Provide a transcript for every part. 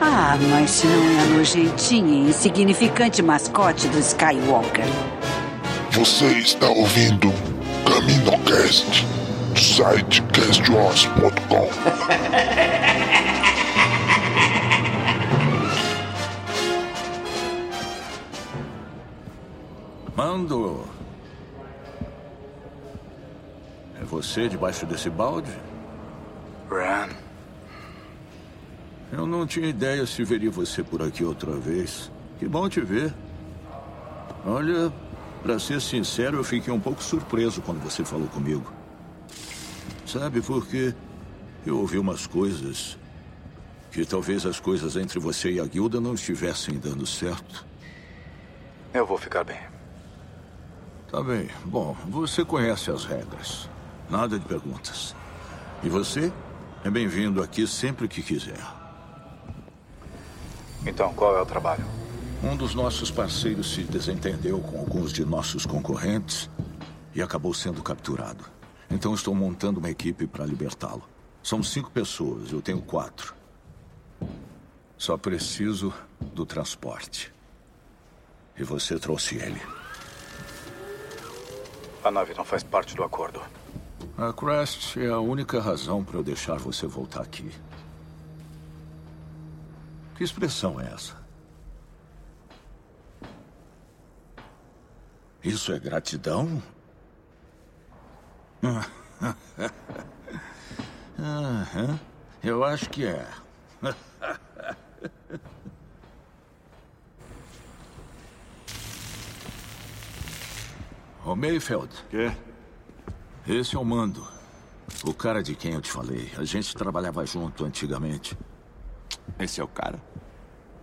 Ah, mas não é a nojentinha e insignificante mascote do Skywalker. Você está ouvindo CaminoCast do site castwars.com. Mando. É você debaixo desse balde? Ran. Eu não tinha ideia se veria você por aqui outra vez. Que bom te ver. Olha, para ser sincero, eu fiquei um pouco surpreso quando você falou comigo. Sabe por quê? Eu ouvi umas coisas que talvez as coisas entre você e a guilda não estivessem dando certo. Eu vou ficar bem. Tá bem. Bom, você conhece as regras. Nada de perguntas. E você é bem-vindo aqui sempre que quiser. Então, qual é o trabalho? Um dos nossos parceiros se desentendeu com alguns de nossos concorrentes e acabou sendo capturado. Então estou montando uma equipe para libertá-lo. Somos cinco pessoas, eu tenho quatro. Só preciso do transporte. E você trouxe ele. A nave não faz parte do acordo. A Crest é a única razão para eu deixar você voltar aqui. Que expressão é essa? Isso é gratidão? Eu acho que é. Ô Mayfeld. Quê? Esse é o Mando. O cara de quem eu te falei. A gente trabalhava junto antigamente. Esse é o cara?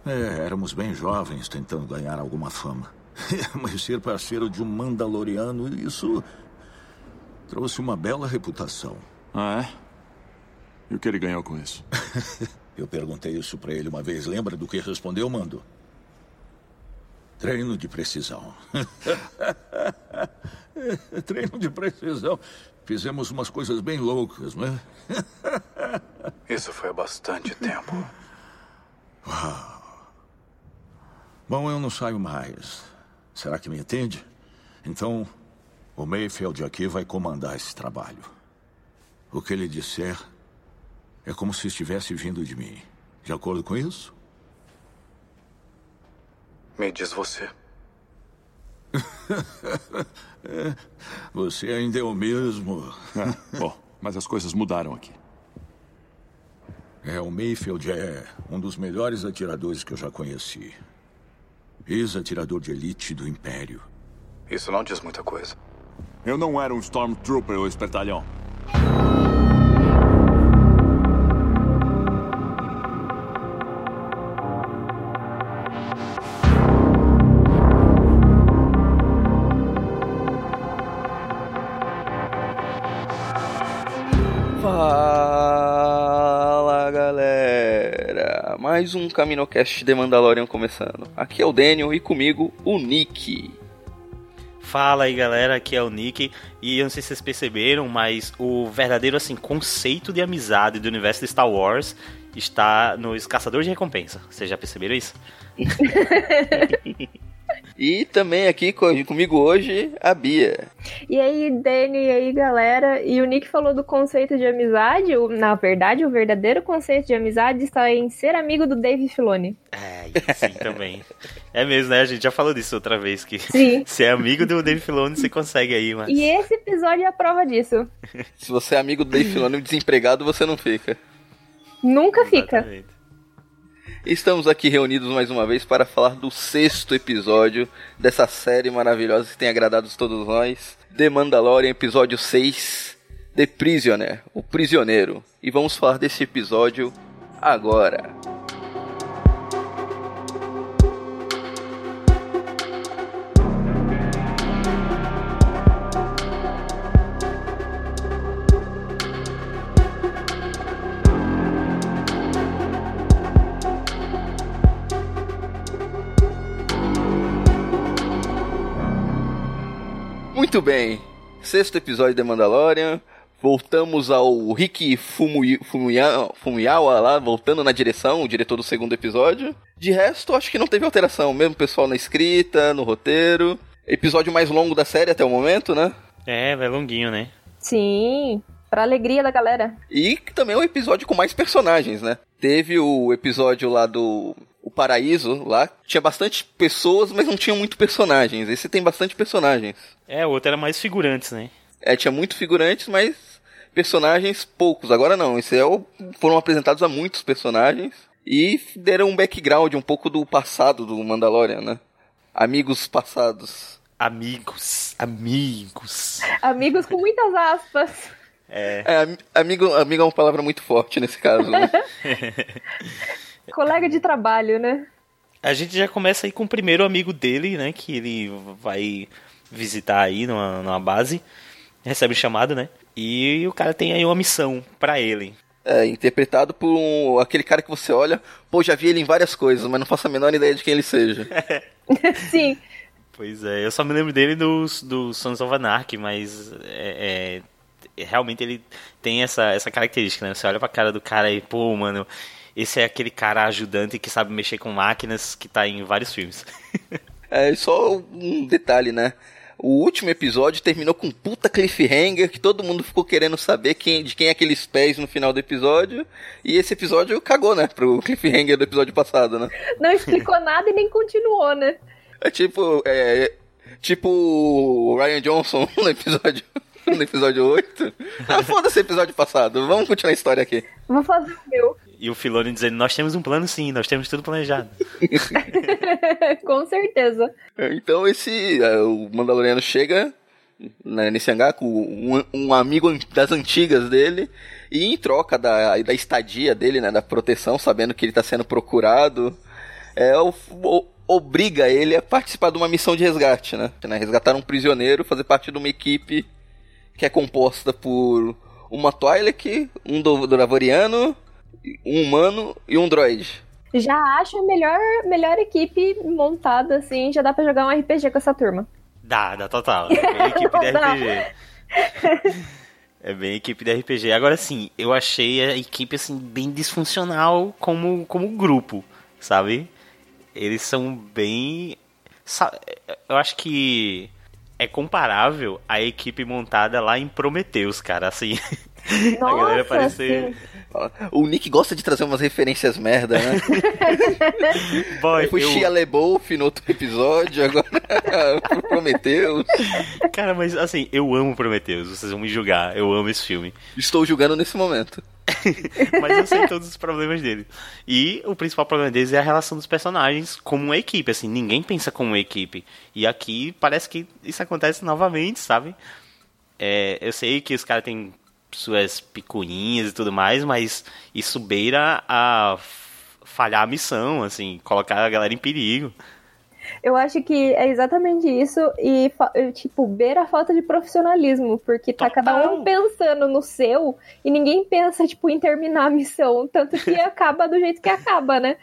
É, éramos bem jovens tentando ganhar alguma fama. Mas ser parceiro de um Mandaloriano, isso trouxe uma bela reputação. Ah, é? E o que ele ganhou com isso? Eu perguntei isso pra ele uma vez. Lembra do que respondeu, Mando? Treino de precisão. Treino de precisão. Fizemos umas coisas bem loucas, né? Isso foi há bastante tempo. Uau. Bom, eu não saio mais. Será que me entende? Então, o Mayfield aqui vai comandar esse trabalho. O que ele disser é como se estivesse vindo de mim. De acordo com isso? Me diz você. É, você ainda é o mesmo. É, bom, mas as coisas mudaram aqui. É, o Mayfield é um dos melhores atiradores que eu já conheci. Ex-atirador de elite do Império. Isso não diz muita coisa. Eu não era um Stormtrooper, ô espertalhão. CaminoCast de Mandalorian começando. Aqui é o Daniel e comigo o Nick. Fala aí galera, aqui é o Nick e eu não sei se vocês perceberam, mas o verdadeiro assim conceito de amizade do universo de Star Wars está nos Caçadores de Recompensa. Vocês já perceberam isso? E também aqui comigo hoje, a Bia. E aí, Dani, e aí, galera. E o Nick falou do conceito de amizade. Na verdade, o verdadeiro conceito de amizade está em ser amigo do Dave Filoni. É, sim, também. É mesmo, né? A gente já falou disso outra vez, que Sim. se é amigo do Dave Filoni, você consegue aí, mas... E esse episódio é a prova disso. Se você é amigo do Dave Filoni desempregado, você não fica. Nunca fica. Estamos aqui reunidos mais uma vez para falar do sexto episódio dessa série maravilhosa que tem agradado todos nós. The Mandalorian, episódio 6, The Prisoner, o prisioneiro. E vamos falar desse episódio agora. Muito bem, sexto episódio de Mandalorian. Voltamos ao Rick Fumuya- Fumuyawa lá, voltando na direção, o diretor do segundo episódio. De resto, acho que não teve alteração, mesmo pessoal na escrita, no roteiro. Episódio mais longo da série até o momento, né? É, vai longuinho, né? Sim. Pra alegria da galera. E também é um episódio com mais personagens, né? Teve o episódio lá do o Paraíso, lá. Tinha bastante pessoas, mas não tinha muito personagens. Esse tem bastante personagens. É, o outro era mais figurantes, né? É, tinha muito figurantes, mas personagens poucos. Agora não, esse é o... foram apresentados a muitos personagens e deram um background um pouco do passado do Mandalorian, né? Amigos passados. Amigos, amigos. Amigos com muitas aspas. É. É, am- amigo, amigo é uma palavra muito forte nesse caso, né? Colega de trabalho, né? A gente já começa aí com o primeiro amigo dele, né? Que ele vai visitar aí numa, numa base. Recebe o chamado, né? E o cara tem aí uma missão pra ele. É, interpretado por um- aquele cara que você olha, pô, já vi ele em várias coisas, mas não faço a menor ideia de quem ele seja. Sim. Pois é, eu só me lembro dele do, do Sons of Anarchy, mas é, é, realmente ele tem essa, essa característica, né? Você olha pra cara do cara e, pô, mano, esse é aquele cara ajudante que sabe mexer com máquinas que tá em vários filmes. É, só um detalhe, né? O último episódio terminou com um puta cliffhanger que todo mundo ficou querendo saber quem, de quem é aqueles pés no final do episódio. E esse episódio cagou, né? Pro cliffhanger do episódio passado, né? Não explicou nada e nem continuou, né? É tipo. É, tipo o Ryan Johnson no episódio. No episódio 8. Ah, foda-se o episódio passado. Vamos continuar a história aqui. Vou fazer o meu. E o Filoni dizendo, nós temos um plano sim, nós temos tudo planejado. com certeza. Então esse. é, o Mandaloriano chega né, nesse hangar com um, um amigo das antigas dele. E em troca da, da estadia dele, né? Da proteção, sabendo que ele está sendo procurado. É, o, o- obriga ele a participar de uma missão de resgate, né? né, Resgatar um prisioneiro, fazer parte de uma equipe que é composta por uma Twi'lek, um do- Doravoriano, um humano e um droid. Já acho a melhor, melhor equipe montada, assim. Já dá pra jogar um RPG com essa turma. Dá, dá total. É bem equipe de. RPG. É bem equipe de RPG. Agora sim, eu achei a equipe assim bem disfuncional como, como grupo, sabe? Eles são bem. Eu acho que é comparável à equipe montada lá em Prometheus, cara. Assim, a galera Nossa, parece. sim. O Nick gosta de trazer umas referências merda, né? Boy, Foi eu- Shia LaBeouf no outro episódio, agora Prometheus. Cara, mas assim, eu amo Prometheus, vocês vão me julgar, eu amo esse filme. Estou julgando nesse momento. Mas eu sei todos os problemas dele. E o principal problema deles é a relação dos personagens como uma equipe, assim, ninguém pensa como uma equipe. E aqui parece que isso acontece novamente, sabe? É, eu sei que os caras têm suas picuinhas e tudo mais, mas isso beira a falhar a missão, assim, colocar a galera em perigo. Eu acho que é exatamente isso e, tipo, beira a falta de profissionalismo, porque tá cada um pensando no seu e ninguém pensa, tipo, em terminar a missão, tanto que acaba do jeito que acaba, né?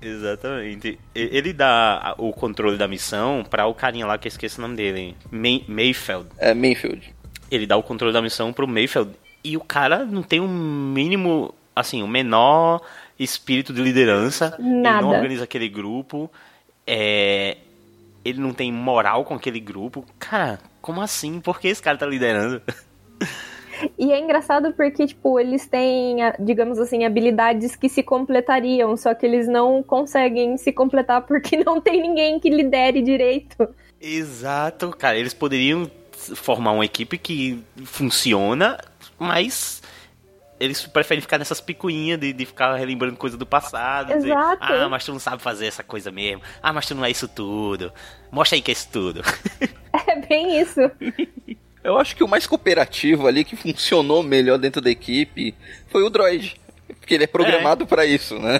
Exatamente. Ele dá o controle da missão pra o carinha lá que eu esqueci o nome dele. May Mayfeld. É, Mayfield. Ele dá o controle da missão pro Mayfeld. E o cara não tem um mínimo, assim, o menor espírito de liderança. Ele Nada. não organiza aquele grupo. É... ele não tem moral com aquele grupo. Cara, como assim? Por que esse cara tá liderando? E é engraçado porque, tipo, eles têm, digamos assim, habilidades que se completariam, só que eles não conseguem se completar porque não tem ninguém que lidere direito. Exato, cara. Eles poderiam formar uma equipe que funciona, mas eles preferem ficar nessas picuinhas de, de ficar relembrando coisa do passado. Dizer, ah, mas tu não sabe fazer essa coisa mesmo. Ah, mas tu não é isso tudo. Mostra aí que é isso tudo. É bem isso. Eu acho que o mais cooperativo ali, que funcionou melhor dentro da equipe, foi o droid. Porque ele é programado é. para isso, né?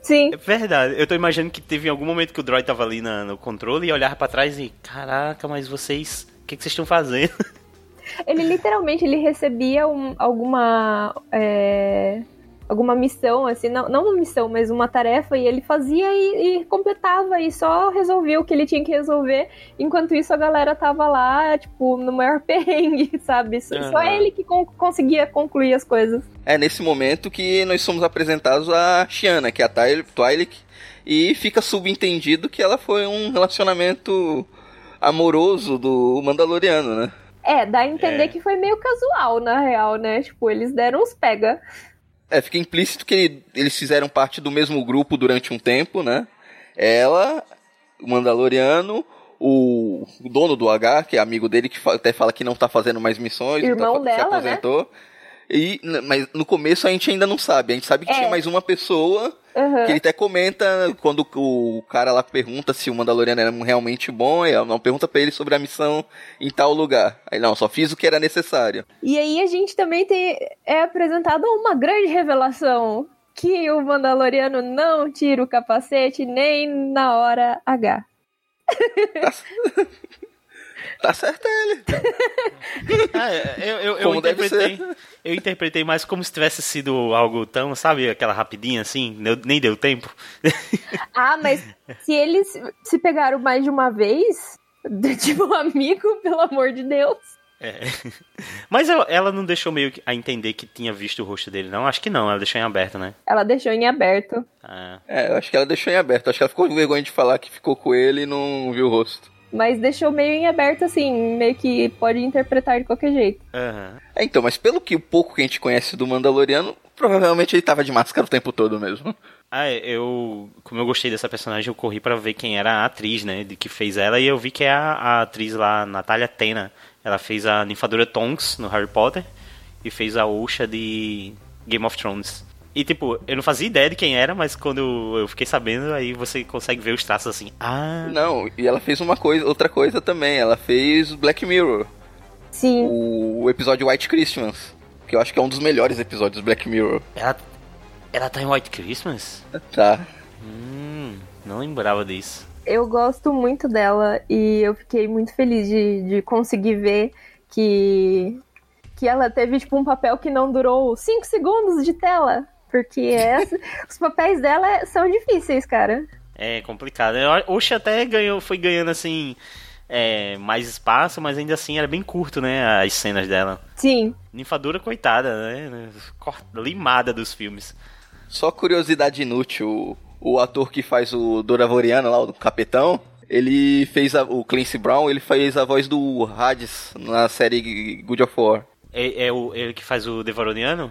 Sim. É verdade. Eu tô imaginando que teve algum momento que o droid tava ali na, no controle e olhava para trás e, caraca, mas vocês, o que, que vocês estão fazendo? Ele literalmente ele recebia um, alguma é, alguma missão, assim, não, não uma missão, mas uma tarefa, e ele fazia e, e, completava e só resolvia o que ele tinha que resolver. Enquanto isso, a galera tava lá, tipo, no maior perrengue, sabe? Só, uhum. só ele que con conseguia concluir as coisas. É nesse momento que nós somos apresentados a Shiana, que é a Twi'lek, e fica subentendido que ela foi um relacionamento amoroso do Mandaloriano, né? É, dá a entender é. que foi meio casual, na real, né? Tipo, eles deram uns pega. É, fica implícito que ele, eles fizeram parte do mesmo grupo durante um tempo, né? Ela, o Mandaloriano, o, o dono do H, que é amigo dele, que até fala que não tá fazendo mais missões, Irmão tá, dela, se aposentou. Né? E, mas no começo a gente ainda não sabe. A gente sabe que é. tinha mais uma pessoa Uhum. Que ele até comenta quando o cara lá pergunta se o Mandaloriano era realmente bom, e não pergunta para ele sobre a missão em tal lugar. Aí não, só fiz o que era necessário. E aí a gente também tem é apresentado uma grande revelação que o Mandaloriano não tira o capacete nem na hora H. Tá, certo ele. ah, eu, eu, eu interpretei, eu interpretei mais como se tivesse sido algo tão, sabe, aquela rapidinha assim, nem deu tempo. ah, mas se eles se pegaram mais de uma vez, tipo um amigo, pelo amor de Deus. É. Mas ela não deixou meio a entender que tinha visto o rosto dele, não? Acho que não, ela deixou em aberto, né? Ela deixou em aberto. Ah. É, eu acho que ela deixou em aberto. Acho que ela ficou com vergonha de falar que ficou com ele e não viu o rosto. Mas deixou meio em aberto, assim, meio que pode interpretar de qualquer jeito. Uhum. É, então, mas pelo que o pouco que a gente conhece do Mandaloriano, provavelmente ele tava de máscara o tempo todo mesmo. Ah, eu. Como eu gostei dessa personagem, eu corri para ver quem era a atriz, né? De que fez ela, e eu vi que é a, a atriz lá, Natália Tena. Ela fez a ninfadora Tonks no Harry Potter e fez a Osha de Game of Thrones. E, tipo, eu não fazia ideia de quem era, mas quando eu fiquei sabendo, aí você consegue ver os traços assim. Ah. Não, e ela fez uma coisa, outra coisa também. Ela fez Black Mirror. Sim. O, episódio White Christmas. Que eu acho que é um dos melhores episódios do Black Mirror. Ela, ela tá em White Christmas? Tá. Hum, não lembrava disso. Eu gosto muito dela e eu fiquei muito feliz de, de conseguir ver que que ela teve tipo um papel que não durou 5 segundos de tela. Porque essa, os papéis dela são difíceis, cara. É complicado. Oxe até ganhou, foi ganhando assim. É, mais espaço, mas ainda assim era bem curto, né? As cenas dela. Sim. Ninfadora, coitada, né? Limada dos filmes. Só curiosidade inútil: o, o ator que faz o Doravoriano lá, o capitão, ele fez a, o Clancy Brown, ele fez a voz do Hades na série Good of War. É, é o, ele que faz o Devaroniano?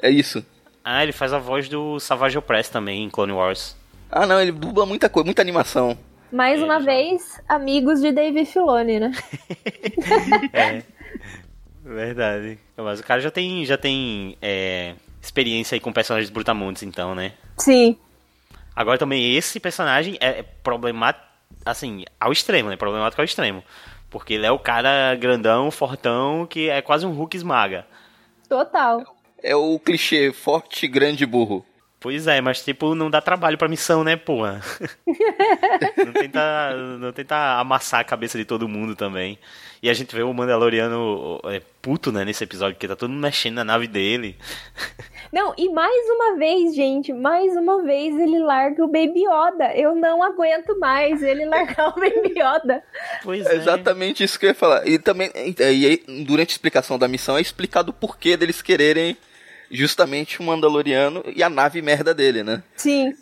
É isso. Ah, ele faz a voz do Savage Opress também em Clone Wars. Ah, não, ele dubla muita coisa, muita animação. Mais é, uma já. vez, amigos de Dave Filoni, né? é. Verdade. Mas o cara já tem, já tem é, experiência aí com personagens brutamontes, então, né? Sim. Agora também esse personagem é problemático, assim, ao extremo, né? Problemático ao extremo. Porque ele é o cara grandão, fortão, que é quase um Hulk esmaga. Total é o clichê forte, grande burro. Pois é, mas tipo, não dá trabalho pra missão, né, porra? não, tenta, não tenta amassar a cabeça de todo mundo também. E a gente vê o Mandaloriano é, puto, né, nesse episódio, porque tá todo mundo mexendo na nave dele. Não, e mais uma vez, gente, mais uma vez ele larga o Baby Yoda. Eu não aguento mais ele largar o Baby Yoda. Pois é. é. Exatamente isso que eu ia falar. E também, e aí, durante a explicação da missão, é explicado o porquê deles quererem justamente o Mandaloriano e a nave merda dele, né? Sim.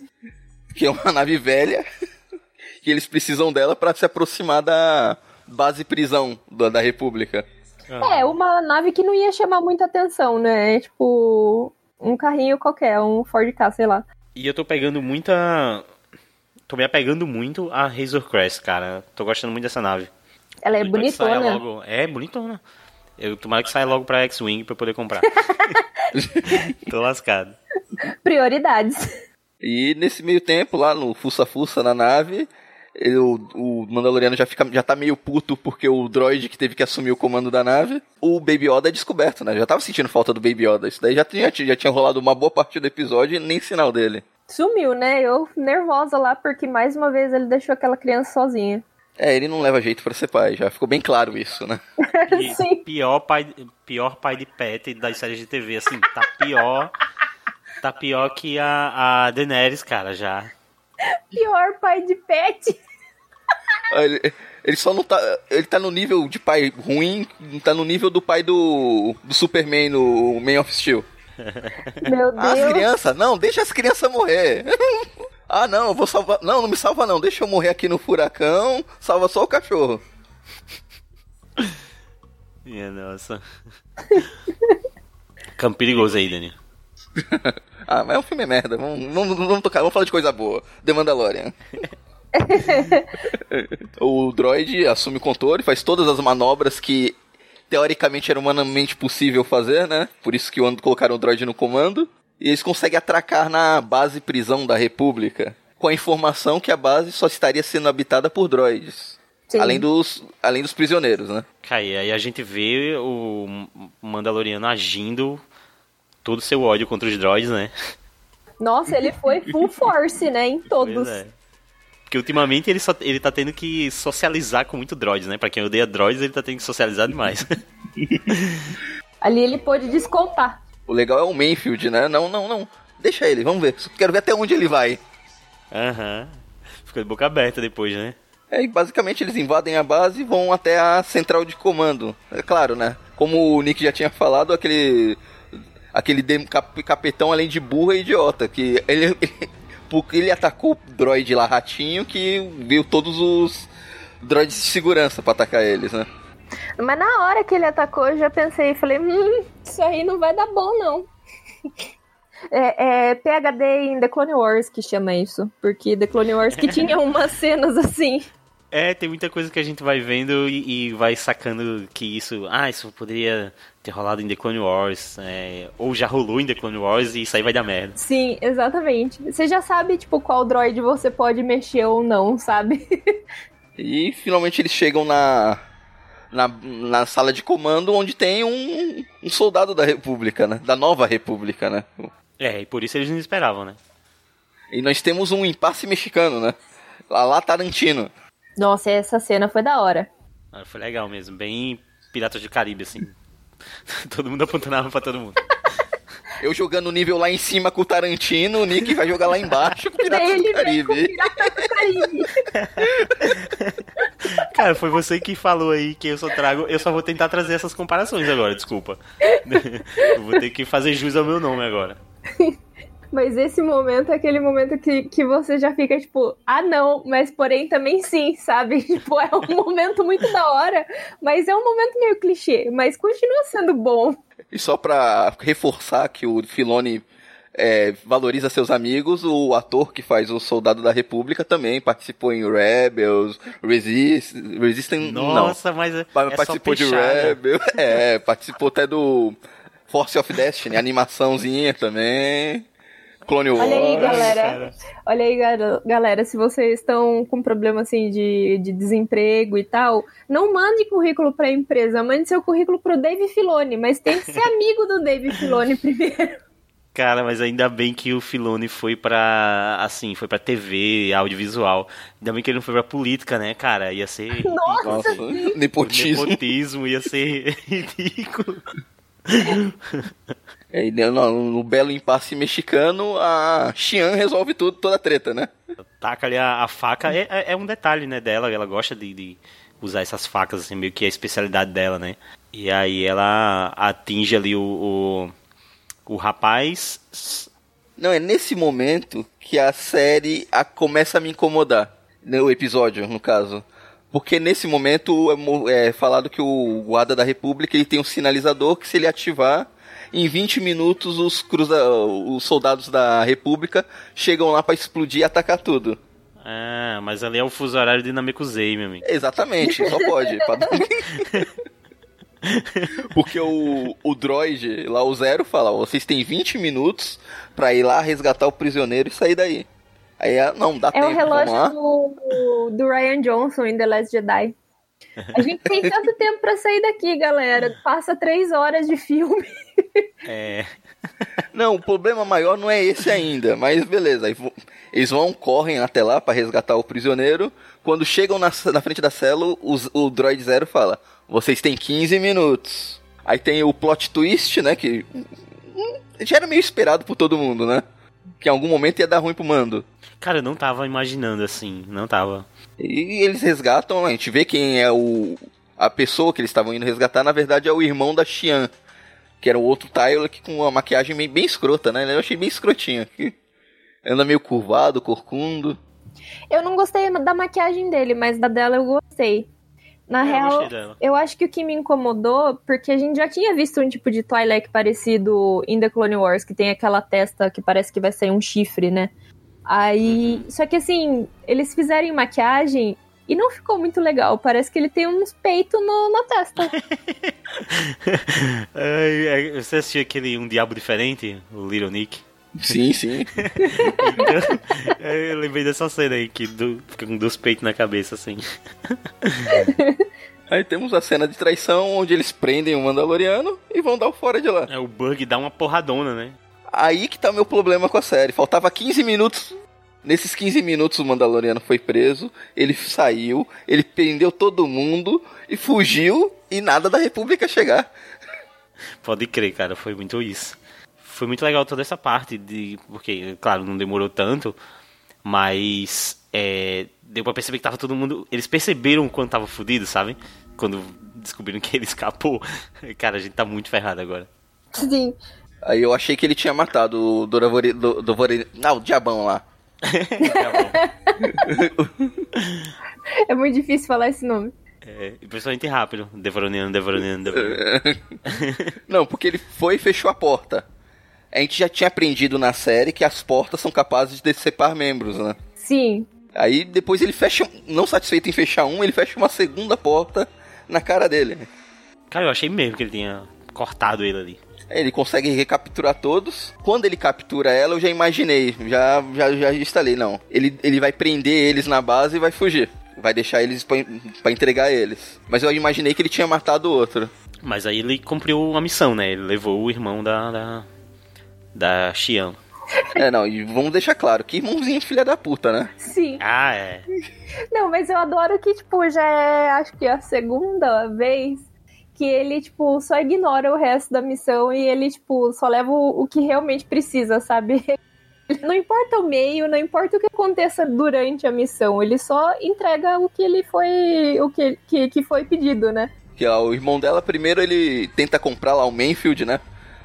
Que é uma nave velha que eles precisam dela para se aproximar da base prisão da, da República. É, uma nave que não ia chamar muita atenção, né? Tipo, um carrinho qualquer, um Ford K, sei lá. E eu tô pegando muita. Tô me apegando muito a Razor Crest, cara. Tô gostando muito dessa nave. Ela é bonitona. Logo... É, bonitona. Eu tomara que saia logo pra X-Wing pra eu poder comprar. tô lascado. Prioridades. E nesse meio tempo, lá no Fuça Fuça na nave, ele, o, o, Mandaloriano já, fica, já tá meio puto porque o droid que teve que assumir o comando da nave, o Baby Yoda é descoberto, né? Já tava sentindo falta do Baby Yoda. Isso daí já tinha, já tinha rolado uma boa parte do episódio e nem sinal dele. Sumiu, né? Eu nervosa lá porque mais uma vez ele deixou aquela criança sozinha. É, ele não leva jeito para ser pai, já ficou bem claro isso, né? Sim. Pior pai, pior pai de pet das séries de TV, assim, tá pior. Tá pior que a, a Daenerys, cara, já. Pior pai de pet. Ele, ele só não tá. Ele tá no nível de pai ruim, tá no nível do pai do, do Superman no Man of Steel. Meu Deus. As crianças, não, deixa as crianças morrer. ah, não, eu vou salvar. Não, não me salva não, deixa eu morrer aqui no furacão, salva só o cachorro. Minha nossa. Campo perigoso aí, Daniel. ah, mas é um filme merda. Vamos, vamos, vamos, tocar, vamos falar de coisa boa. The Mandalorian. o droid assume o controle, faz todas as manobras que teoricamente era humanamente possível fazer, né? Por isso que colocaram o droid no comando. E eles conseguem atracar na base prisão da República, com a informação que a base só estaria sendo habitada por droids. Sim. Além dos, além dos prisioneiros, né? Cara, e aí a gente vê o Mandaloriano agindo todo o seu ódio contra os droids, né? Nossa, ele foi full force, né? Em todos. É. Porque ultimamente ele, só, ele tá tendo que socializar com muito droids, né? Pra quem odeia droids, ele tá tendo que socializar demais. Ali ele pôde descontar. O legal é o Mayfield, né? Não, não, não. Deixa ele, vamos ver. Quero ver até onde ele vai. Aham. Uhum. Fica de boca aberta depois, né? É, e basicamente eles invadem a base e vão até a central de comando. É claro, né? Como o Nick já tinha falado, aquele aquele cap, capitão além de burro é idiota, que ele, ele, porque ele atacou o droid lá ratinho que viu todos os droids de segurança para atacar eles, né? Mas na hora que ele atacou, eu já pensei e falei, hum, isso aí não vai dar bom não. É, é, PHD em The Clone Wars que chama isso. Porque The Clone Wars que tinha umas cenas assim. É, tem muita coisa que a gente vai vendo e, e, vai sacando que isso. Ah, isso poderia ter rolado em The Clone Wars. É, ou já rolou em The Clone Wars e isso aí vai dar merda. Sim, exatamente. Você já sabe, tipo, qual droid você pode mexer ou não, sabe? e finalmente eles chegam na. Na, na sala de comando onde tem um, um soldado da República, né? Da nova República, né? É, e por isso eles não esperavam, né? E nós temos um impasse mexicano, né? Lá, lá Tarantino. Nossa, essa cena foi da hora. Ah, foi legal mesmo, bem Piratas do Caribe, assim. todo mundo apontando arma pra todo mundo. Eu jogando o nível lá em cima com o Tarantino, o Nick vai jogar lá embaixo com o Piratas do Caribe. Pirata do Caribe. Cara, foi você que falou aí que eu só trago. Eu só vou tentar trazer essas comparações agora, desculpa. Eu vou ter que fazer jus ao meu nome agora. Mas esse momento é aquele momento que, que você já fica tipo, ah não, mas porém também sim, sabe? Tipo, é um momento muito da hora, mas é um momento meio clichê, mas continua sendo bom. E só pra reforçar que o Filone é, valoriza seus amigos, o ator que faz o Soldado da República também participou em Rebels, Resist, Resistance, Nossa, não. mas é, participou é de Rebels, é, participou até do Force of Destiny, animaçãozinha também. Clone Wars. Olha aí, galera. Olha aí, galera, se vocês estão com problema assim de, de desemprego e tal, não mande currículo para a empresa, mande seu currículo pro Dave Filoni, mas tem que ser amigo do Dave Filoni primeiro. Cara, mas ainda bem que o Filoni foi pra, assim, foi pra TV, audiovisual. Ainda bem que ele não foi pra política, né, cara? Ia ser... Nossa, Nossa nepotismo. Nepotismo ia ser ridículo. E no, no, belo impasse mexicano, a Xian resolve tudo, toda a treta, né? Taca ali a, a faca. É, é, é, um detalhe, né, dela. Ela gosta de, de, usar essas facas, assim, meio que é a especialidade dela, né? E aí ela atinge ali o, o, o rapaz. Não, é nesse momento que a série a, começa a me incomodar. No episódio, no caso. Porque nesse momento é, é falado que o guarda da República ele tem um sinalizador que se ele ativar, em 20 minutos os, cruza, os soldados da República chegam lá para explodir e atacar tudo. Ah, mas ali é o fuso horário dinâmico Z, meu amigo. Exatamente, só pode. Porque o, o droid, lá o Zero, fala: vocês têm 20 minutos para ir lá resgatar o prisioneiro e sair daí. Aí, ah, não, dá é tempo. É o relógio do, do Ryan Johnson em The Last Jedi. A gente tem tanto tempo para sair daqui, galera. Passa três horas de filme. É. Não, o problema maior não é esse ainda, mas beleza. Eles vão, correm até lá para resgatar o prisioneiro. Quando chegam na, na frente da célula, o, o Droid Zero fala: Vocês têm 15 minutos. Aí tem o plot twist, né? Que já era meio esperado por todo mundo, né? Que em algum momento ia dar ruim pro mando. Cara, eu não tava imaginando assim, não tava. E eles resgatam, a gente vê quem é o. A pessoa que eles estavam indo resgatar, na verdade, é o irmão da Xian. Que era o outro Tyler que com uma maquiagem bem, bem escrota, né? Eu achei bem escrotinho. Anda meio curvado, corcundo. Eu não gostei da maquiagem dele, mas da dela eu gostei. Na É, eu real, eu acho que o que me incomodou, porque a gente já tinha visto um tipo de Twilight parecido em The Clone Wars, que tem aquela testa que parece que vai sair um chifre, né? Aí. Uhum. Só que assim, eles fizerem maquiagem e não ficou muito legal. Parece que ele tem uns peitos no- na testa. Ai, Você assistiu aquele Um Diabo Diferente, o Little Nick? Sim, sim. Então, eu lembrei dessa cena aí, que do, fica com dois peitos na cabeça, assim. Aí temos a cena de traição onde eles prendem o Mandaloriano e vão dar o fora de lá. É, o Bug dá uma porradona, né? Aí que tá o meu problema com a série. Faltava 15 minutos. Nesses 15 minutos o Mandaloriano foi preso, ele saiu, ele prendeu todo mundo e fugiu e nada da República chegar. Pode crer, cara, foi muito isso. Foi muito legal toda essa parte de. Porque, claro, não demorou tanto, mas é, deu pra perceber que tava todo mundo. Eles perceberam o quanto tava fudido, sabe? Quando descobriram que ele escapou. Cara, a gente tá muito ferrado agora. Sim. Aí eu achei que ele tinha matado o Doravori... Do, Dovori... Não, o diabão lá. É muito difícil falar esse nome. É, principalmente rápido. Devoroniano, devoroniano, devoroniano. Não, porque ele foi e fechou a porta. A gente já tinha aprendido na série que as portas são capazes de decepar membros, né? Sim. Aí depois ele fecha, não satisfeito em fechar um, ele fecha uma segunda porta na cara dele. Cara, eu achei mesmo que ele tinha cortado ele ali. Ele consegue recapturar todos. Quando ele captura ela, eu já imaginei, já já, já instalei, não. Ele, ele vai prender eles na base e vai fugir. Vai deixar eles pra, pra entregar eles. Mas eu imaginei que ele tinha matado o outro. Mas aí ele cumpriu a missão, né? Ele levou o irmão da. da, da Xian. É, não, e vamos deixar claro, que irmãozinho filha da puta, né? Sim. Ah, é. Não, mas eu adoro que, tipo, já é, acho que a segunda vez que ele, tipo, só ignora o resto da missão e ele, tipo, só leva o, o que realmente precisa, sabe? Não importa o meio, não importa o que aconteça durante a missão, ele só entrega o que ele foi. o que, que, que foi pedido, né? Que ó, o irmão dela, primeiro ele tenta comprar lá o Mainfield, né?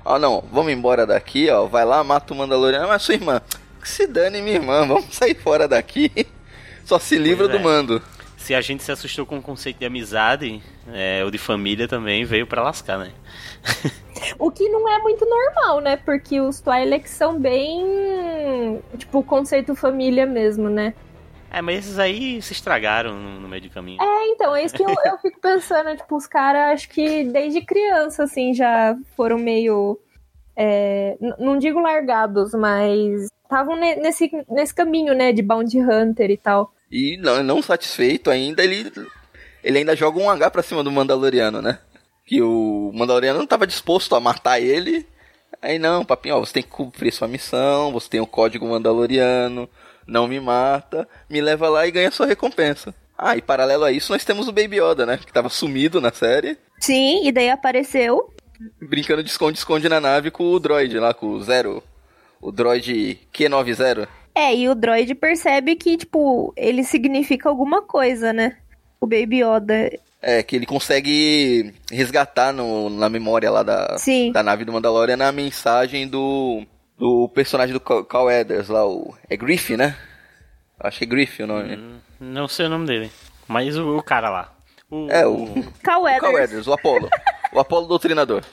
Ó, não, vamos embora daqui, ó. Vai lá, mata o Mandaloriano. Mas sua irmã, que se dane, minha irmã, vamos sair fora daqui. Só se livra Pois do é. mando. Se a gente se assustou com o conceito de amizade, é, o de família também veio pra lascar, né? O que não é muito normal, né? Porque os Twi'leks são bem. Tipo, conceito família mesmo, né? É, mas esses aí se estragaram no, no meio do caminho. É, então, é isso que eu, eu fico pensando. Tipo, os caras, acho que desde criança, assim, já foram meio. é, não digo largados, mas estavam ne- nesse, nesse caminho, né? De Bounty Hunter e tal. E não, não satisfeito ainda, ele, ele ainda joga um H pra cima do Mandaloriano, né? Que o Mandaloriano não tava disposto a matar ele. Aí não, papinho, ó, você tem que cumprir sua missão, você tem o código Mandaloriano, não me mata, me leva lá e ganha sua recompensa. Ah, e paralelo a isso, nós temos o Baby Yoda, né? Que tava sumido na série, Sim, e daí apareceu. brincando de esconde-esconde na nave com o droid lá, com o Zero. O droid Q90. É, e o droid percebe que, tipo, ele significa alguma coisa, né? O Baby Yoda. É, que ele consegue resgatar no- na memória lá da, Sim. da nave do Mandalorian a mensagem do, do personagem do Cal Weathers lá, o, é Griffin, né? Acho que é Griffin o nome. Hum, não sei o nome dele. Mas o, o cara lá. O, é, o. Cal Weathers. O Cal Weathers, o Apollo. o Apollo doutrinador.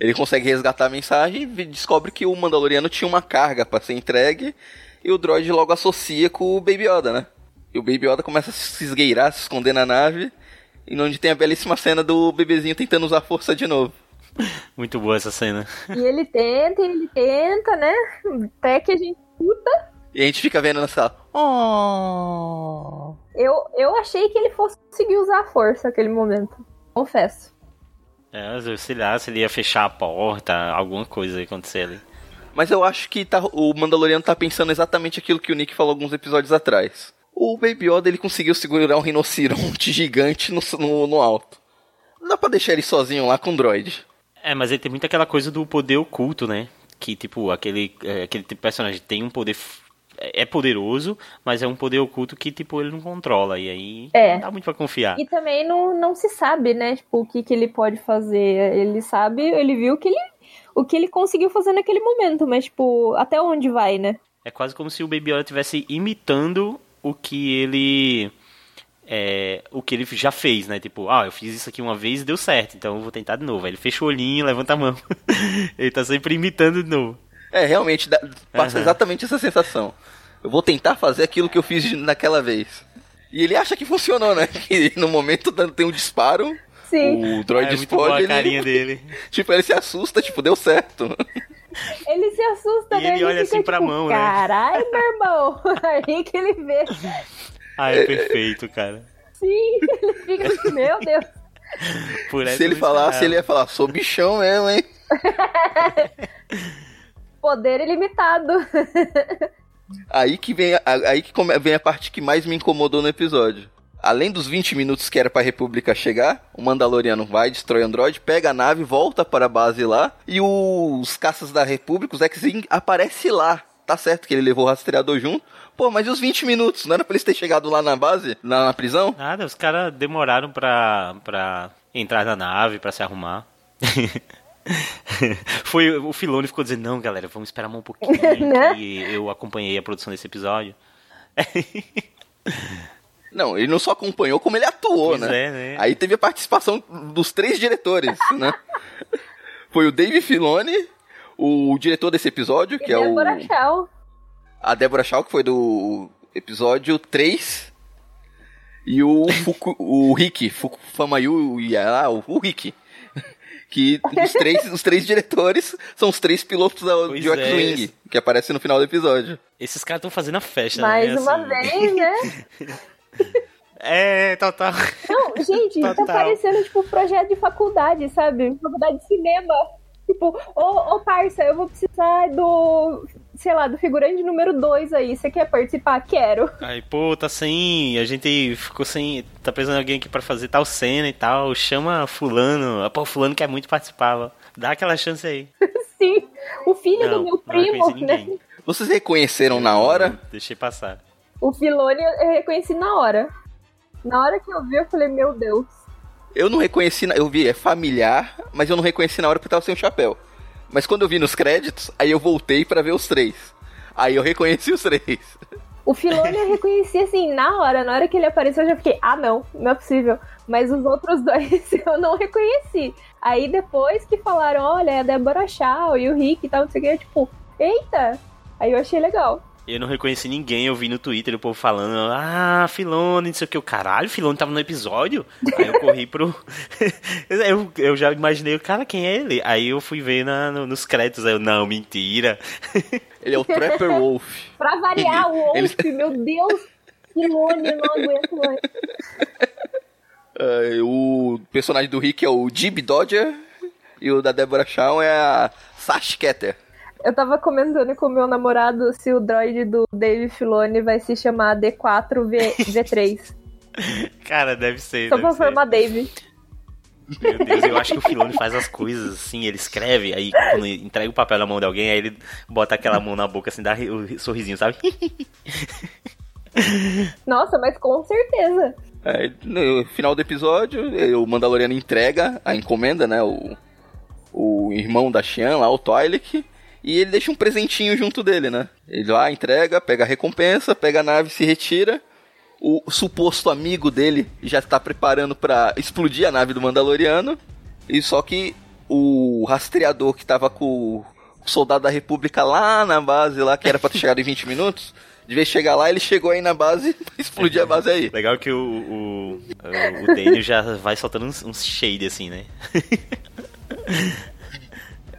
Ele consegue resgatar a mensagem e descobre que o Mandaloriano tinha uma carga para ser entregue e o droid logo associa com o Baby Yoda, né? E o Baby Yoda começa a se esgueirar, se esconder na nave, e onde tem a belíssima cena do bebezinho tentando usar a força de novo. Muito boa essa cena. E ele tenta, ele tenta, né? Até que a gente puta. E a gente fica vendo na sala. Oh. Eu, eu achei que ele fosse conseguir usar a força naquele momento. Confesso. É, sei lá, se ele ia fechar a porta, alguma coisa ia acontecer ali. Mas eu acho que tá, o Mandaloriano tá pensando exatamente aquilo que o Nick falou alguns episódios atrás. O Baby Yoda ele conseguiu segurar um rinoceronte gigante no, no, no alto. Não dá pra deixar ele sozinho lá com o droid. É, mas ele tem muito aquela coisa do poder oculto, né? Que, tipo, aquele, é, aquele tipo personagem tem um poder é, é poderoso, mas é um poder oculto que, tipo, ele não controla. E aí é. não dá muito pra confiar. E também não, não se sabe, né? Tipo, o que, que ele pode fazer. Ele sabe, ele viu que ele, o que ele conseguiu fazer naquele momento, mas, tipo, até onde vai, né? É quase como se o Baby Yoda estivesse imitando o que ele. É, o que ele já fez, né? Tipo, ah, eu fiz isso aqui uma vez e deu certo, então eu vou tentar de novo. Aí ele fecha o olhinho, levanta a mão. ele tá sempre imitando de novo. É, realmente, dá, passa uhum. exatamente essa sensação. Eu vou tentar fazer aquilo que eu fiz naquela vez. E ele acha que funcionou, né? Que no momento tem um disparo, Sim. o droid é, explode. a carinha ele... dele. tipo, ele se assusta, tipo, deu certo. Ele se assusta, e né? Ele olha assim pra tipo, mão, né? Caralho, meu irmão. Aí que ele vê. Ah, é perfeito, cara. Sim, ele fica assim, meu Deus. se ele falasse, ele ia falar, sou bichão mesmo, hein? Poder ilimitado. Aí que vem, aí que vem a parte que mais me incomodou no episódio. Além dos 20 minutos que era pra República chegar, o Mandaloriano vai, destrói o Android, pega a nave, volta para a base lá, e os caças da República, os X-Wing, aparece lá. Tá certo que ele levou o rastreador junto. Pô, mas e os 20 minutos? Não era pra eles terem chegado lá na base, na, na prisão? Nada, os caras demoraram pra, pra entrar na nave, pra se arrumar. Foi o Filone ficou dizendo, não, galera, vamos esperar um pouquinho. né? E eu acompanhei a produção desse episódio. Não, ele não só acompanhou, como ele atuou, pois né? É, né? Aí teve a participação dos três diretores, né? Foi o Dave Filoni, o diretor desse episódio, que e é Deborah o. Shaw. A Deborah Shaw, que foi do episódio 3. E o, Fuku, o Rick, Fukufamayu, ah, o Rick, que os três, os três diretores são os três pilotos da, pois de X-Wing, é. que aparece no final do episódio. Esses caras estão fazendo a festa, Mais né? uma assim. vez, né? É, total. Não, gente, tá total. tá parecendo tipo um projeto de faculdade, sabe? Faculdade de cinema. Tipo, ô, ô parça, eu vou precisar do, sei lá, do figurante número 2 aí. Você quer participar? Quero. Aí, pô, tá sem. A gente ficou sem. Tá precisando de alguém aqui pra fazer tal cena e tal. Chama Fulano. Pô, Fulano quer muito participar. Dá aquela chance aí. Sim. O filho não, do meu primo, né? Vocês reconheceram na hora? Deixei passar. O Filone eu reconheci na hora. Na hora que eu vi, eu falei, meu Deus. Eu não reconheci, eu vi, é familiar, mas eu não reconheci na hora porque tava sem o chapéu. Mas quando eu vi nos créditos, aí eu voltei para ver os três. Aí eu reconheci os três. O Filone eu reconheci assim, na hora. Na hora que ele apareceu, eu já fiquei, ah não, não é possível. Mas os outros dois eu não reconheci. Aí depois que falaram, olha, é a Débora Shaw e o Rick e tal, não sei o que, tipo, eita! Aí eu achei legal. Eu não reconheci ninguém, eu vi no Twitter o povo falando, ah, Filone, não sei o que, o caralho, Filone tava no episódio. Aí eu corri pro. eu, eu já imaginei, cara, quem é ele? Aí eu fui ver na, no, nos créditos, aí eu, não, mentira. ele é o Trapper Wolf. pra variar, o Wolf, ele... meu Deus, Filone, eu não aguento mais. Uh, o personagem do Rick é o Jib Dodger e o da Deborah Shaw é a Sash Ketter. Eu tava comentando com o meu namorado se o droid do Dave Filoni vai se chamar D4 V3. Cara, deve ser. Só deve pra formar Dave. Meu Deus, eu acho que o Filoni faz as coisas assim, ele escreve, aí quando entrega o papel na mão de alguém, aí ele bota aquela mão na boca assim, dá o sorrisinho, sabe? Nossa, mas com certeza. É, no final do episódio, o Mandaloriano entrega a encomenda, né? O, o irmão da Xian lá, o Toilet, E ele deixa um presentinho junto dele, né? Ele lá entrega, pega a recompensa, pega a nave, se retira. O suposto amigo dele já está preparando para explodir a nave do Mandaloriano. E só que o rastreador que tava com o soldado da República lá na base, lá que era pra ter chegado em 20 minutos, de vez chegar lá, ele chegou aí na base pra explodir a base aí. Legal que o, o, o, o Daniel já vai soltando uns, uns shade assim, né?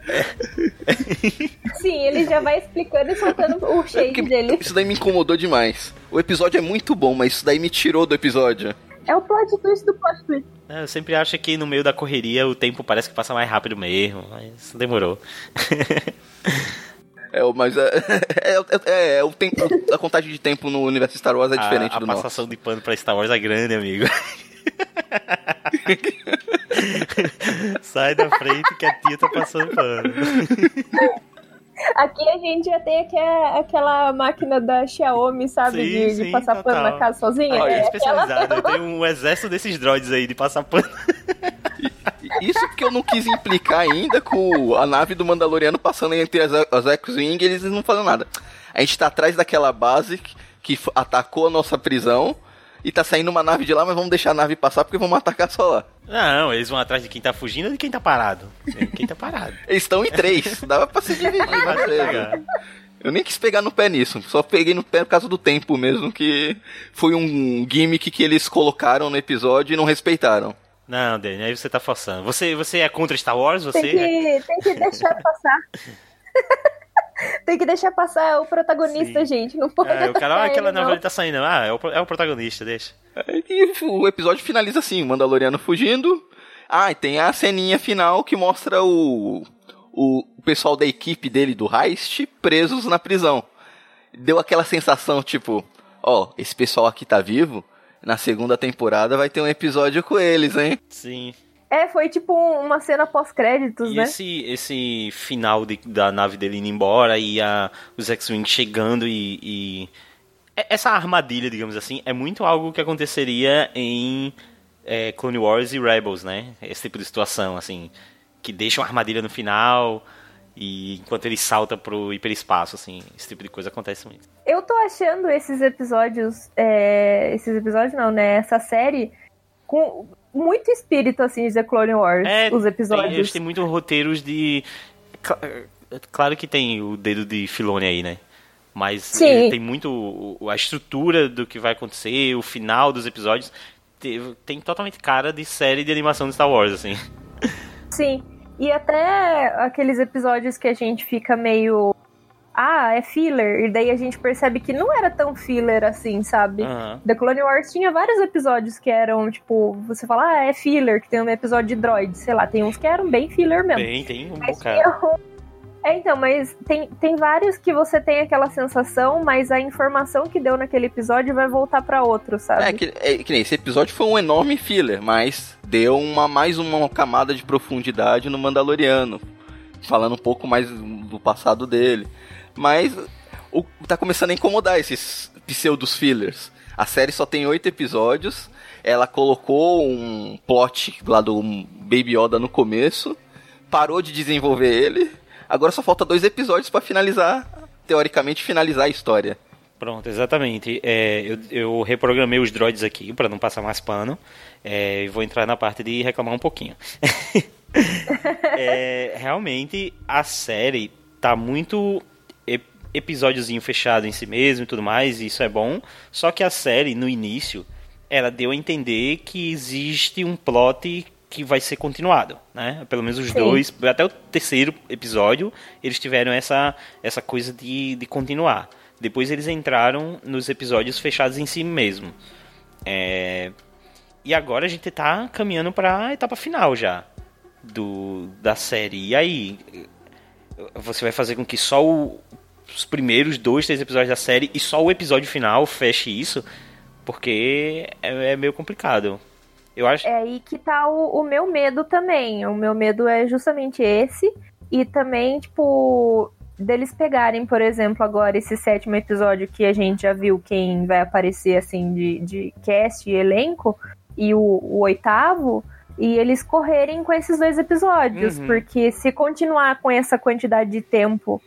Sim, ele já vai explicando e soltando o shade dele. Isso daí me incomodou demais. O episódio é muito bom, mas isso daí me tirou do episódio. É o plot twist do plot twist. É, eu sempre acho que no meio da correria o tempo parece que passa mais rápido mesmo, mas demorou. É, mas é, é, é, é, o tempo, a contagem de tempo no universo Star Wars é diferente a, a do nosso. A passação de pano pra Star Wars é grande, amigo. Sai da frente que a tia tá passando pano. Aqui a gente já tem aquela, aquela máquina da Xiaomi, sabe? Sim, de, sim, de passar total. pano na casa sozinha. Ah, é especializado. aquela... Tem um exército desses droids aí de passar pano. Isso porque eu não quis implicar ainda com a nave do Mandaloriano passando entre as, as X-Wing e eles não fazem nada. A gente tá atrás daquela base que, que atacou a nossa prisão e tá saindo uma nave de lá, mas vamos deixar a nave passar porque vamos atacar só lá. Não, eles vão atrás de quem tá fugindo ou de quem tá parado? Quem tá parado. Eles estão em três, dava pra se dividir. É. Eu nem quis pegar no pé nisso, só peguei no pé por causa do tempo mesmo, que foi um gimmick que eles colocaram no episódio e não respeitaram. Não, Dani, aí você tá forçando. Você, você é contra Star Wars? Você Tem que, tem que deixar passar. tem que deixar passar o protagonista, gente. Não pode É, o cara, ah, aquela ali tá saindo. Ah, é o, é o protagonista, deixa. E o episódio finaliza assim, o Mandaloriano fugindo. Ah, e tem a ceninha final que mostra o, o, o pessoal da equipe dele do Heist presos na prisão. Deu aquela sensação, tipo, ó, esse pessoal aqui tá vivo, na segunda temporada vai ter um episódio com eles, hein? Sim. É, foi tipo uma cena pós-créditos, né? esse, esse final de- da nave dele indo embora e a, os X-Wing chegando e, e- Essa armadilha, digamos assim, é muito algo que aconteceria em é, Clone Wars e Rebels, né? Esse tipo de situação, assim, que deixa uma armadilha no final e enquanto ele salta pro hiperespaço, assim, esse tipo de coisa acontece muito. Eu tô achando esses episódios. é, esses episódios não, né? Essa série com muito espírito, assim, de The Clone Wars. É, os Tem, episódios. eles têm muitos roteiros de. Cla- Claro que tem o dedo de Filone aí, né? Mas Sim. ele tem muito a estrutura do que vai acontecer, o final dos episódios. Tem, tem totalmente cara de série de animação de Star Wars, assim. Sim. E até aqueles episódios que a gente fica meio. Ah, é filler. E daí a gente percebe que não era tão filler assim, sabe? Aham. The Clone Wars tinha vários episódios que eram, tipo, você fala, ah, é filler, que tem um episódio de droid, sei lá, tem uns que eram bem filler mesmo. Tem, tem um Mas bocado. É, então, mas tem, tem vários que você tem aquela sensação, mas a informação que deu naquele episódio vai voltar pra outro, sabe? É que, é que nem esse episódio foi um enorme filler, mas deu uma mais uma camada de profundidade no Mandaloriano, falando um pouco mais do passado dele. Mas o, tá começando a incomodar esses pseudos fillers. A série só tem oito episódios. Ela colocou um plot lá do Baby Yoda no começo, parou de desenvolver ele. Agora só falta dois episódios pra finalizar, teoricamente finalizar a história. Pronto, exatamente. É, eu, eu reprogramei os droids aqui para não passar mais pano. É, e vou entrar na parte de reclamar um pouquinho. É, realmente a série tá muito episódiozinho fechado em si mesmo e tudo mais, e isso é bom. Só que a série, no início, ela deu a entender que existe um plot que vai ser continuado, né? Pelo menos os Sim. dois, até o terceiro episódio, eles tiveram essa, essa coisa de, de continuar. Depois eles entraram nos episódios fechados em si mesmo. É, E agora a gente tá caminhando pra etapa final já do, da série. E aí, você vai fazer com que só o- os primeiros dois, três episódios da série e só o episódio final feche isso? Porque é, é meio complicado. Eu acho. É aí que tá o, o meu medo também. O meu medo é justamente esse. E também, tipo, deles pegarem, por exemplo, agora esse sétimo episódio que a gente já viu quem vai aparecer, assim, de, de cast e elenco, e o, o oitavo, e eles correrem com esses dois episódios, Uhum. porque se continuar com essa quantidade de tempo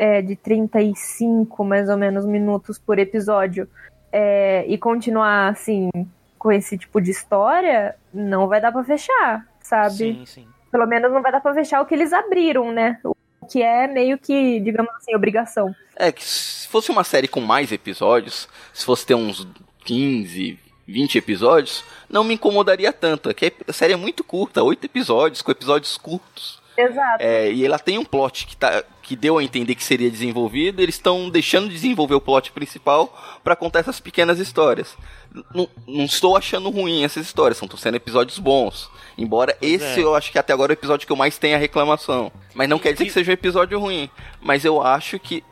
é, de 35 mais ou menos minutos por episódio é, e continuar assim com esse tipo de história, não vai dar pra fechar, sabe? Sim, sim. Pelo menos não vai dar pra fechar o que eles abriram, né? O que é meio que, digamos assim, obrigação. É que se fosse uma série com mais episódios, se fosse ter uns 15, 20 episódios, não me incomodaria tanto. É que a série é muito curta, 8 episódios, com episódios curtos. Exato. É, e ela tem um plot que, tá, que deu a entender que seria desenvolvido, eles estão deixando de desenvolver o plot principal para contar essas pequenas histórias. Não, não estou achando ruim essas histórias, estão sendo episódios bons. Embora esse é. eu acho que até agora é o episódio que eu mais tenho a reclamação. Mas não quer dizer que seja um episódio ruim. Mas eu acho que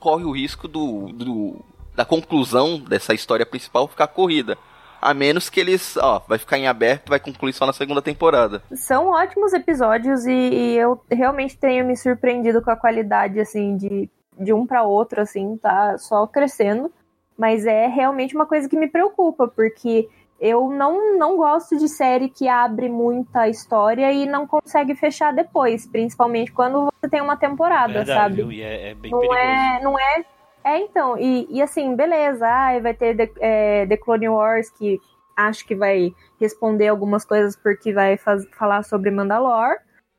corre o risco do, do da conclusão dessa história principal ficar corrida. A menos que eles, ó, vai ficar em aberto, vai concluir só na segunda temporada. São ótimos episódios e, e eu realmente tenho me surpreendido com a qualidade, assim, de, de um para outro, assim, tá só crescendo. Mas é realmente uma coisa que me preocupa, porque eu não, não gosto de série que abre muita história e não consegue fechar depois, principalmente quando você tem uma temporada, Verdade, sabe? viu? E é, é bem não perigoso. é, não é. É, então, e, e assim, beleza, ai, vai ter The, é, The Clone Wars, que acho que vai responder algumas coisas porque vai faz- falar sobre Mandalore,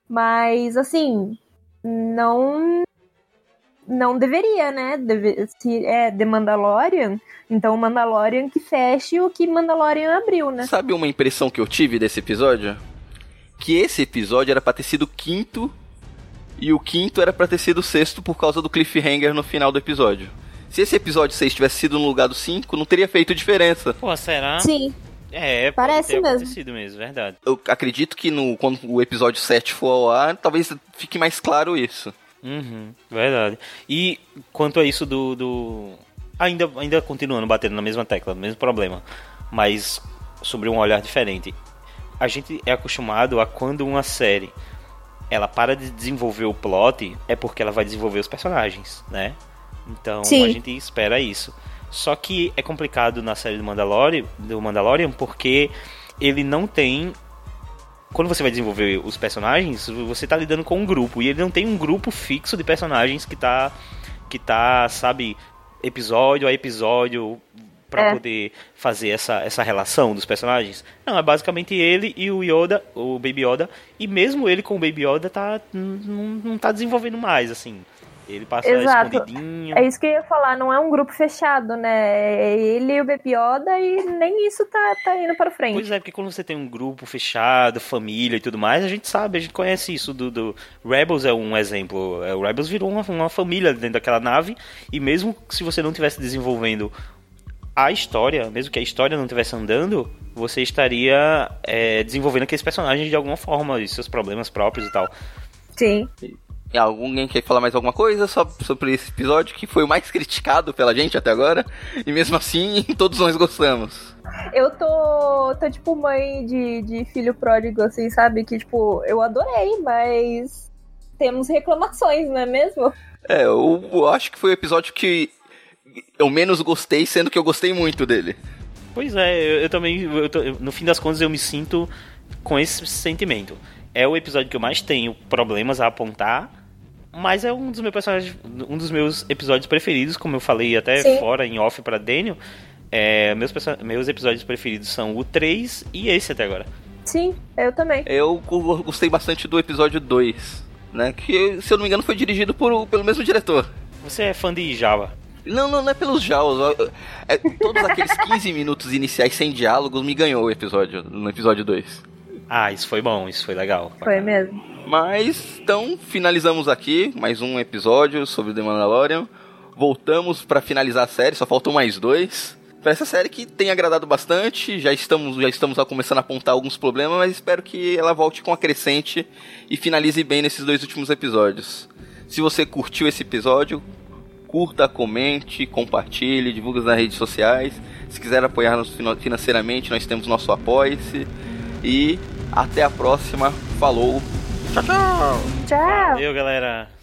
mas assim, não. Não deveria, né? Deve- se é The Mandalorian, então Mandalorian que feche o que Mandalorian abriu, né? Sabe uma impressão que eu tive desse episódio? Que esse episódio era pra ter sido o quinto e o quinto era pra ter sido o sexto por causa do cliffhanger no final do episódio. Se esse episódio 6 tivesse sido no lugar do 5, não teria feito diferença. Pô, será? Sim. É, pode Parece ter mesmo. acontecido mesmo, verdade. Eu acredito que no, quando o episódio 7 for ao ar, talvez fique mais claro isso. Uhum, verdade. E quanto a isso do. do... Ainda, ainda continuando batendo na mesma tecla, no mesmo problema, mas sobre um olhar diferente. A gente é acostumado a quando uma série ela para de desenvolver o plot, é porque ela vai desenvolver os personagens, né? Então Sim. a gente espera isso. Só que é complicado na série do Mandalorian, do Mandalorian porque ele não tem quando você vai desenvolver os personagens, você tá lidando com um grupo e ele não tem um grupo fixo de personagens que tá que tá, sabe, episódio a episódio pra É. poder fazer essa, essa relação dos personagens. Não, é basicamente ele e o Yoda, o Baby Yoda, e mesmo ele com o Baby Yoda tá não, não tá desenvolvendo mais assim. Ele passa Exato. escondidinho. É isso que eu ia falar, não é um grupo fechado, né? É ele e o Baby Yoda e nem isso tá, tá indo para frente. Pois é, porque quando você tem um grupo fechado, família e tudo mais, a gente sabe, a gente conhece isso do, do... Rebels é um exemplo. É, O Rebels virou uma, uma família dentro daquela nave, e mesmo se você não estivesse desenvolvendo a história, mesmo que a história não estivesse andando, você estaria é, desenvolvendo aqueles personagens de alguma forma, e seus problemas próprios e tal. Sim. E alguém quer falar mais alguma coisa só sobre esse episódio que foi o mais criticado pela gente até agora? E mesmo assim, todos nós gostamos. Eu tô, tô tipo mãe de, de filho pródigo, assim, sabe? Que, tipo, eu adorei, mas temos reclamações, não é mesmo? É, eu, eu acho que foi o episódio que eu menos gostei, sendo que eu gostei muito dele. Pois é, eu, eu também, eu no fim das contas, eu me sinto com esse sentimento. É o episódio que eu mais tenho problemas a apontar, mas é um dos meus personagens, um dos meus episódios preferidos, como eu falei até Sim. fora em off para Daniel. É, meus, meus episódios preferidos são o 3 e esse até agora. Sim, eu também. Eu go- gostei bastante do episódio 2, né? Que, se eu não me engano, foi dirigido por, pelo mesmo diretor. Você é fã de Java? Não, não, não é pelos Jaws. É, todos aqueles 15 minutos iniciais sem diálogos me ganhou o episódio, no episódio 2. Ah, isso foi bom, isso foi legal. Foi mesmo. Mas, então, finalizamos aqui mais um episódio sobre The Mandalorian. Voltamos pra finalizar a série, só faltam mais dois. Pra essa série que tem agradado bastante, já estamos, já estamos a começando a apontar alguns problemas, mas espero que ela volte com a crescente e finalize bem nesses dois últimos episódios. Se você curtiu esse episódio, curta, comente, compartilhe, divulgue nas redes sociais. Se quiser apoiar-nos fina- financeiramente, nós temos nosso apoia-se. E até a próxima. Falou! Tchau, tchau! Tchau! Valeu, galera!